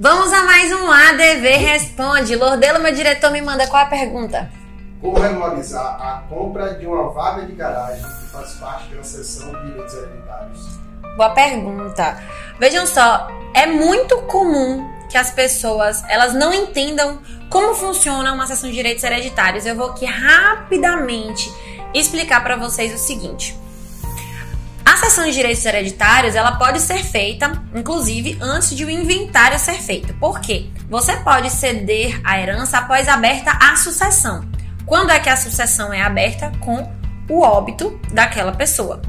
Vamos a mais um ADV Responde. Lordelo, meu diretor, me manda qual a pergunta? Como regularizar a compra de uma vaga de garagem que faz parte de uma sessão de direitos hereditários? Boa pergunta. Vejam só, é muito comum que as pessoas elas não entendam como funciona uma sessão de direitos hereditários. Eu vou aqui rapidamente explicar para vocês o seguinte. Cessão de direitos hereditários, ela pode ser feita, inclusive, antes de o inventário ser feito. Por quê? Você pode ceder a herança após aberta a sucessão. Quando é que a sucessão é aberta? Com o óbito daquela pessoa.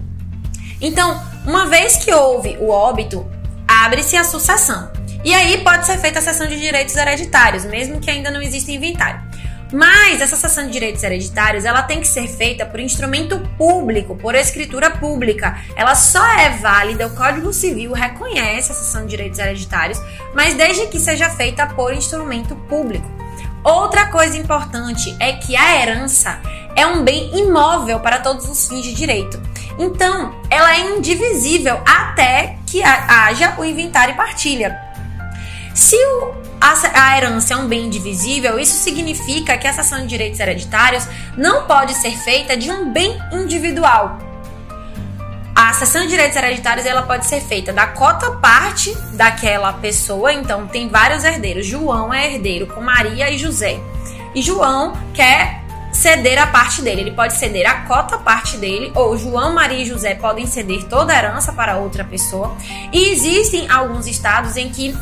Então, uma vez que houve o óbito, abre-se a sucessão. E aí pode ser feita a cessão de direitos hereditários, mesmo que ainda não exista inventário. Mas essa cessão de direitos hereditários, ela tem que ser feita por instrumento público, por escritura pública. Ela só é válida, o Código Civil reconhece a cessão de direitos hereditários, mas desde que seja feita por instrumento público. Outra coisa importante é que a herança é um bem imóvel para todos os fins de direito. Então, ela é indivisível até que haja o inventário e partilha. Se o a, herança é um bem indivisível, isso significa que a cessão de direitos hereditários não pode ser feita de um bem individual. A cessão de direitos hereditários ela pode ser feita da cota parte daquela pessoa, então tem vários herdeiros. João é herdeiro com Maria e José. E João quer ceder a parte dele. Ele pode ceder a cota parte dele, ou João, Maria e José podem ceder toda a herança para outra pessoa. E existem alguns estados em que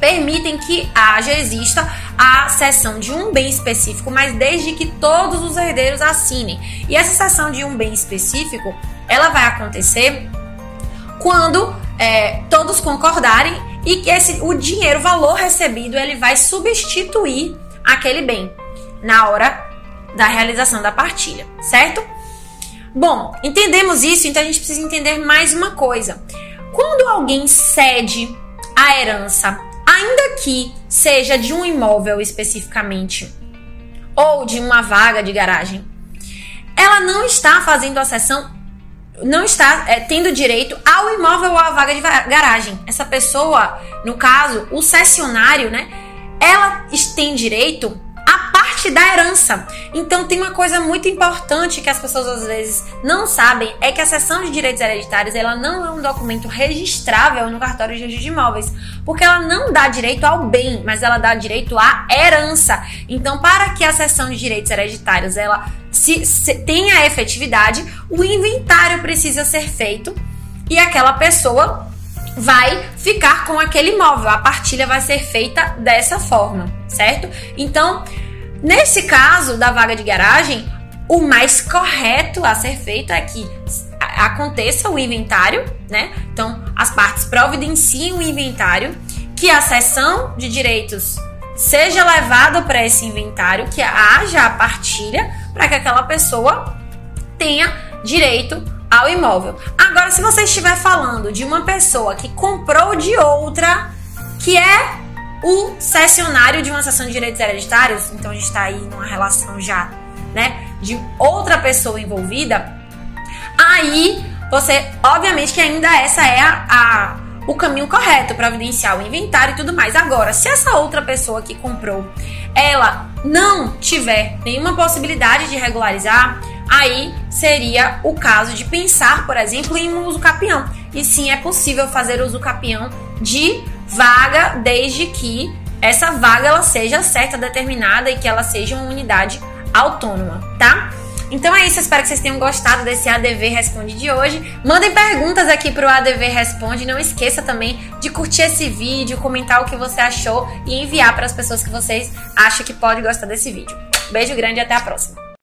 permitem que haja, exista a cessão de um bem específico, mas desde que todos os herdeiros assinem. E essa cessão de um bem específico, ela vai acontecer quando é, todos concordarem e que esse, o dinheiro, o valor recebido, ele vai substituir aquele bem na hora da realização da partilha, certo? Bom, entendemos isso, então a gente precisa entender mais uma coisa. Quando alguém cede a herança ainda que seja de um imóvel especificamente ou de uma vaga de garagem, ela não está fazendo a sessão, não está é, tendo direito ao imóvel ou à vaga de garagem. Essa pessoa, no caso, o cessionário, né? Ela tem direito parte da herança. Então tem uma coisa muito importante que as pessoas às vezes não sabem, é que a cessão de direitos hereditários, ela não é um documento registrável no cartório de registro de imóveis, porque ela não dá direito ao bem, mas ela dá direito à herança. Então, para que a cessão de direitos hereditários ela se, se tenha efetividade, o inventário precisa ser feito e aquela pessoa vai ficar com aquele imóvel. A partilha vai ser feita dessa forma, certo? Então, Nesse caso da vaga de garagem, o mais correto a ser feito é que aconteça o inventário, né? Então, as partes providenciem o inventário, que a cessão de direitos seja levada para esse inventário, que haja a partilha para que aquela pessoa tenha direito ao imóvel. Agora, se você estiver falando de uma pessoa que comprou de outra, que é o cessionário de uma sessão de direitos hereditários, então a gente está aí numa relação já, né, de outra pessoa envolvida, aí você, obviamente que ainda essa é a, a o caminho correto para evidenciar o inventário e tudo mais. Agora, se essa outra pessoa que comprou, ela não tiver nenhuma possibilidade de regularizar, aí seria o caso de pensar, por exemplo, em um uso capião. E sim, é possível fazer uso capião de vaga desde que essa vaga ela seja certa, determinada e que ela seja uma unidade autônoma, tá? Então é isso, espero que vocês tenham gostado desse ADV Responde de hoje. Mandem perguntas aqui pro ADV Responde. Não esqueça também de curtir esse vídeo, comentar o que você achou e enviar para as pessoas que vocês acham que podem gostar desse vídeo. Beijo grande e até a próxima.